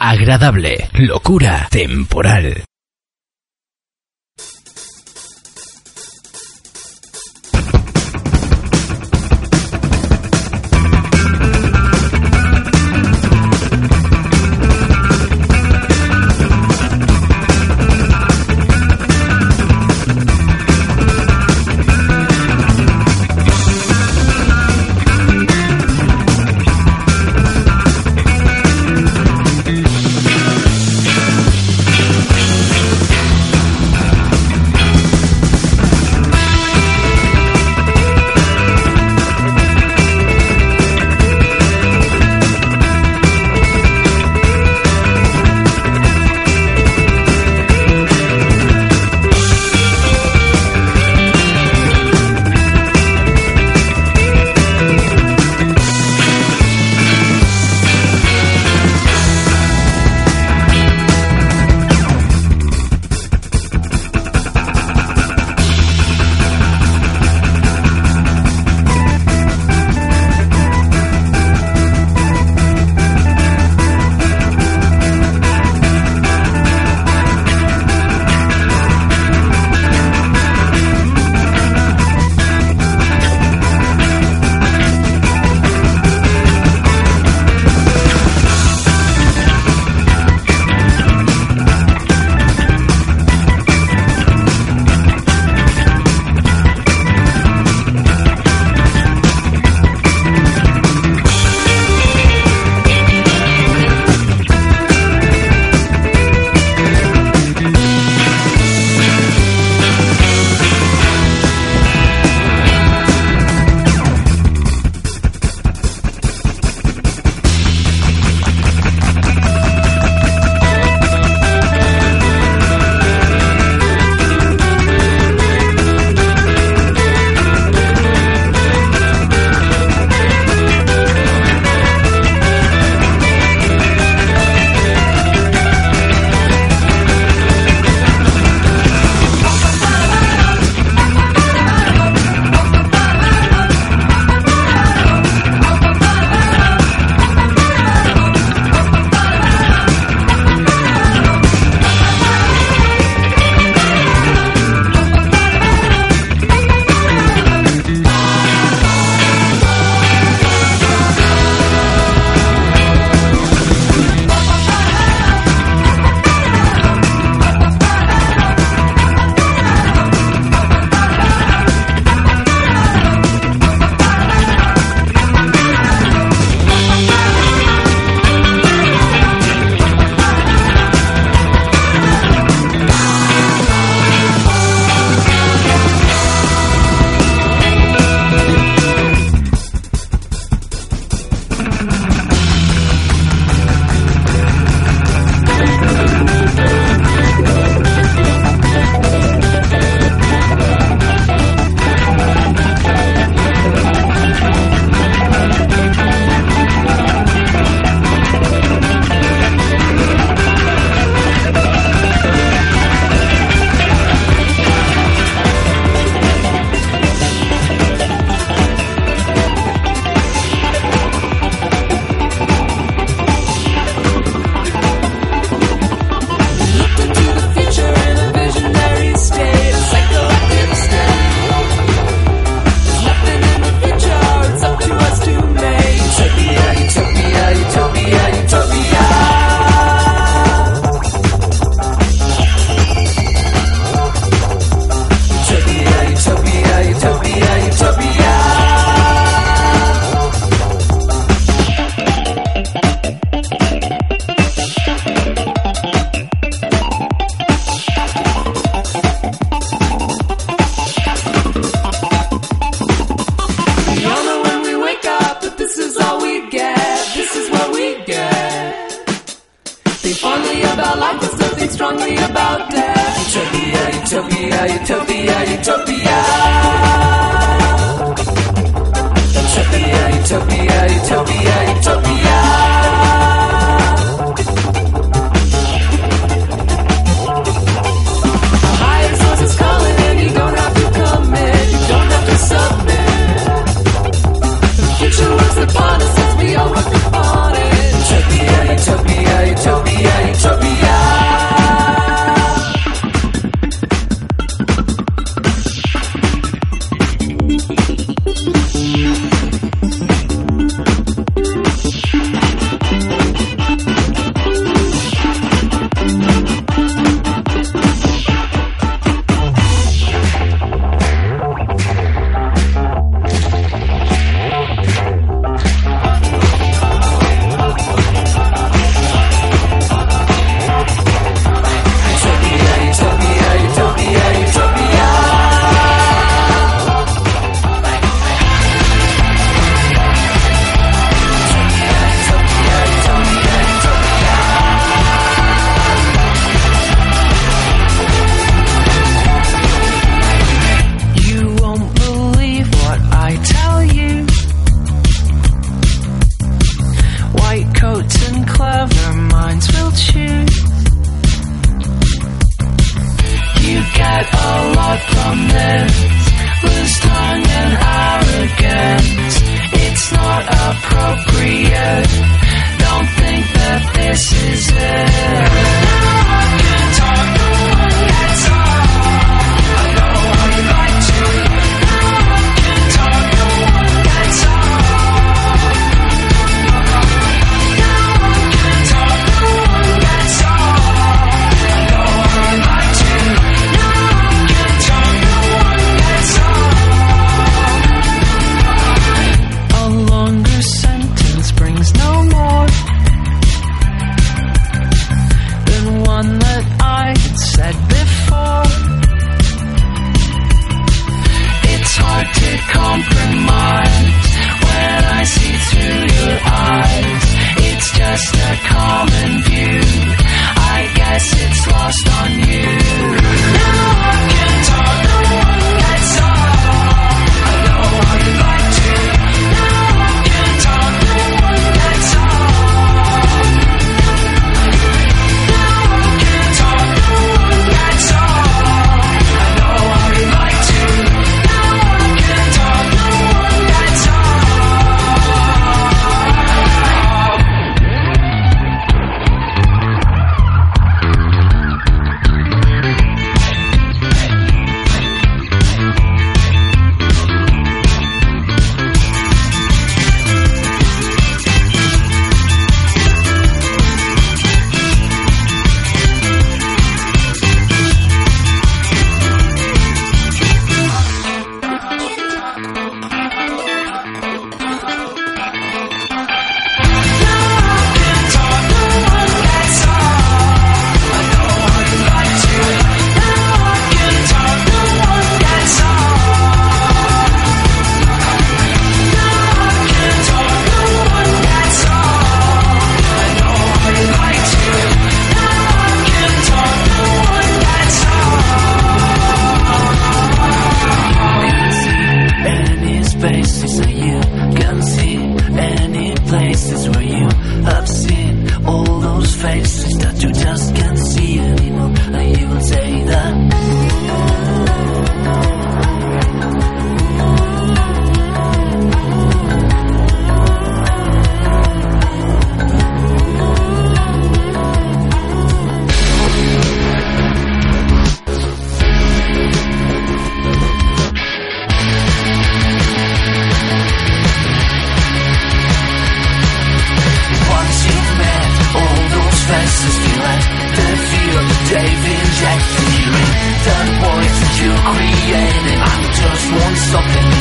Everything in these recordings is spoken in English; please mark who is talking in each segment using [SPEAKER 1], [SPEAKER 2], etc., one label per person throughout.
[SPEAKER 1] agradable, locura temporal.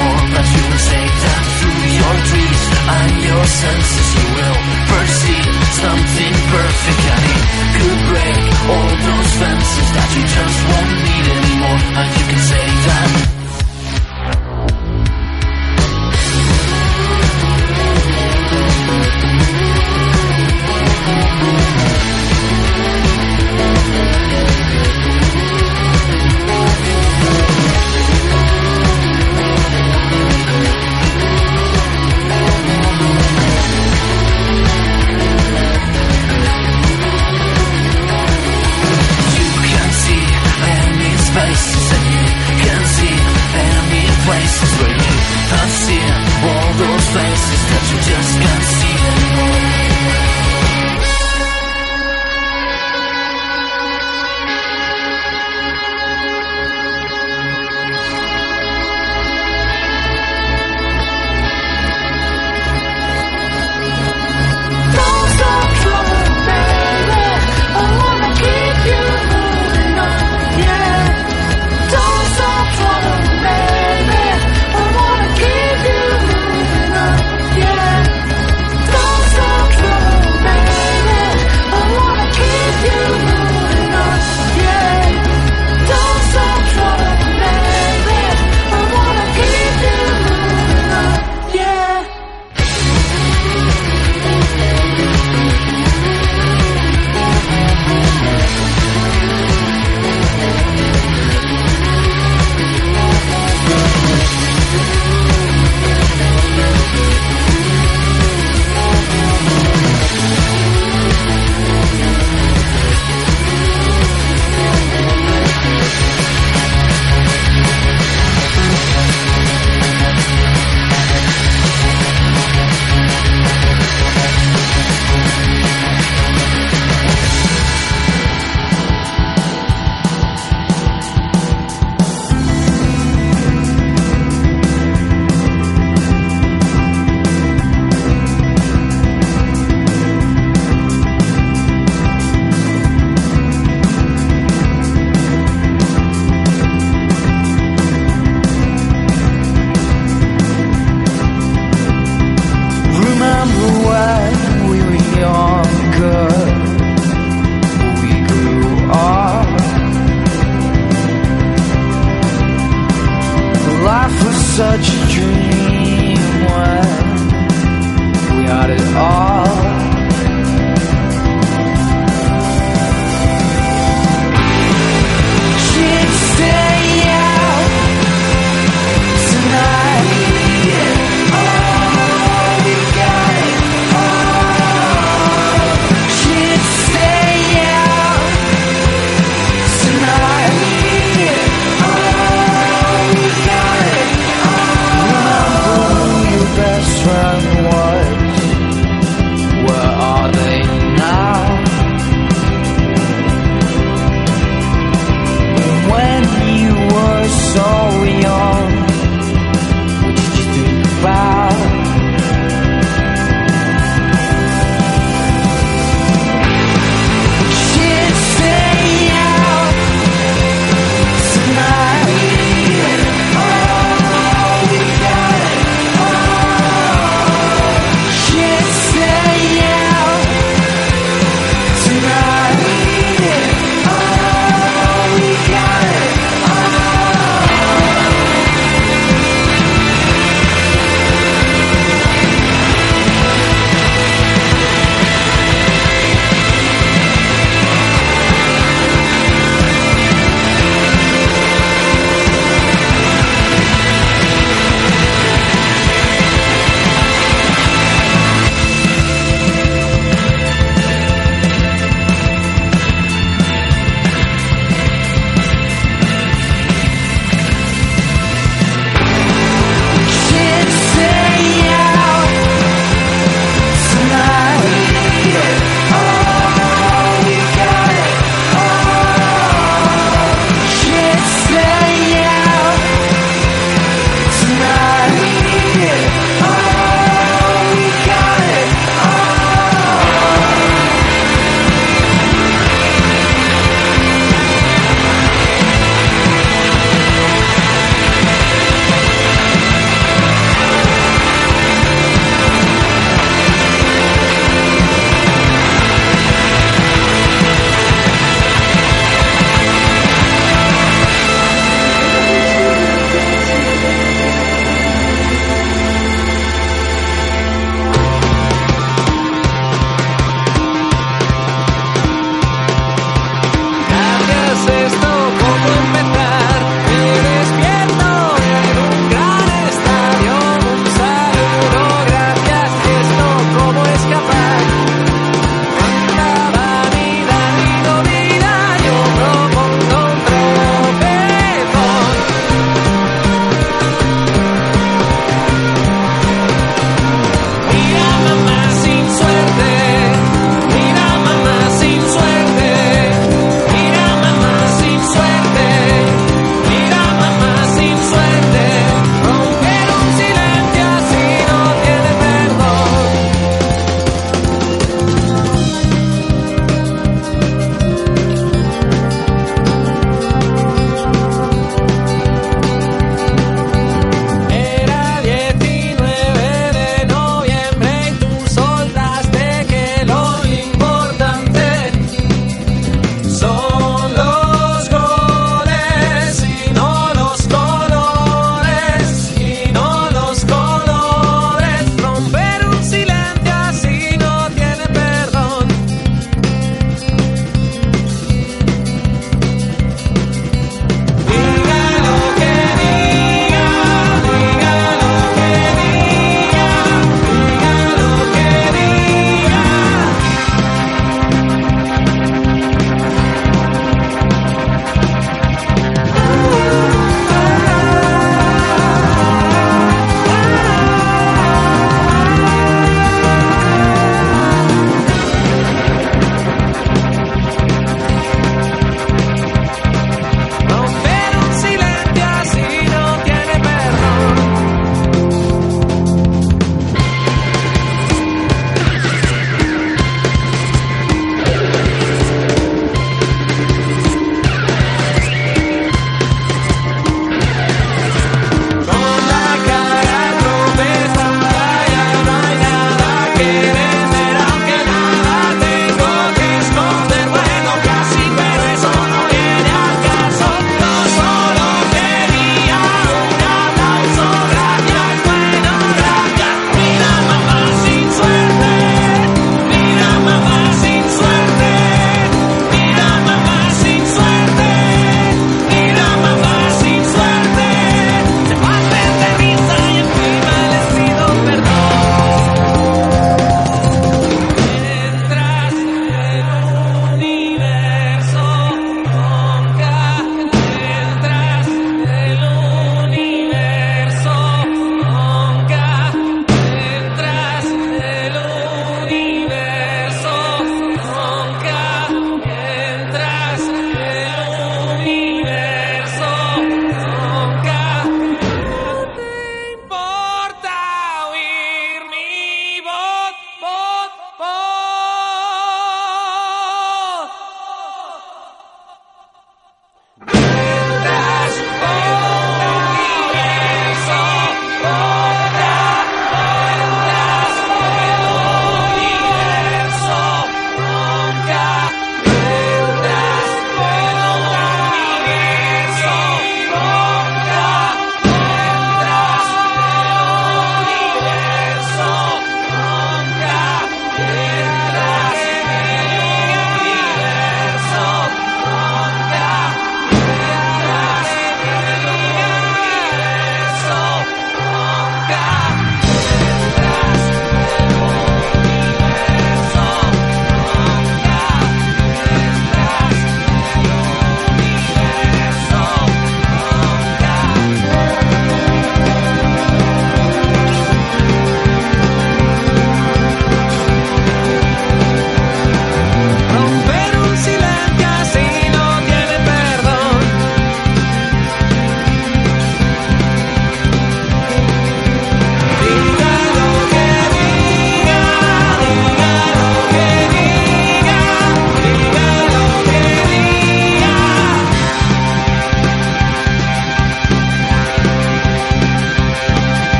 [SPEAKER 2] more But you will say that through your dreams And your senses you will perceive Something perfect. And it could break All those fences that you just won't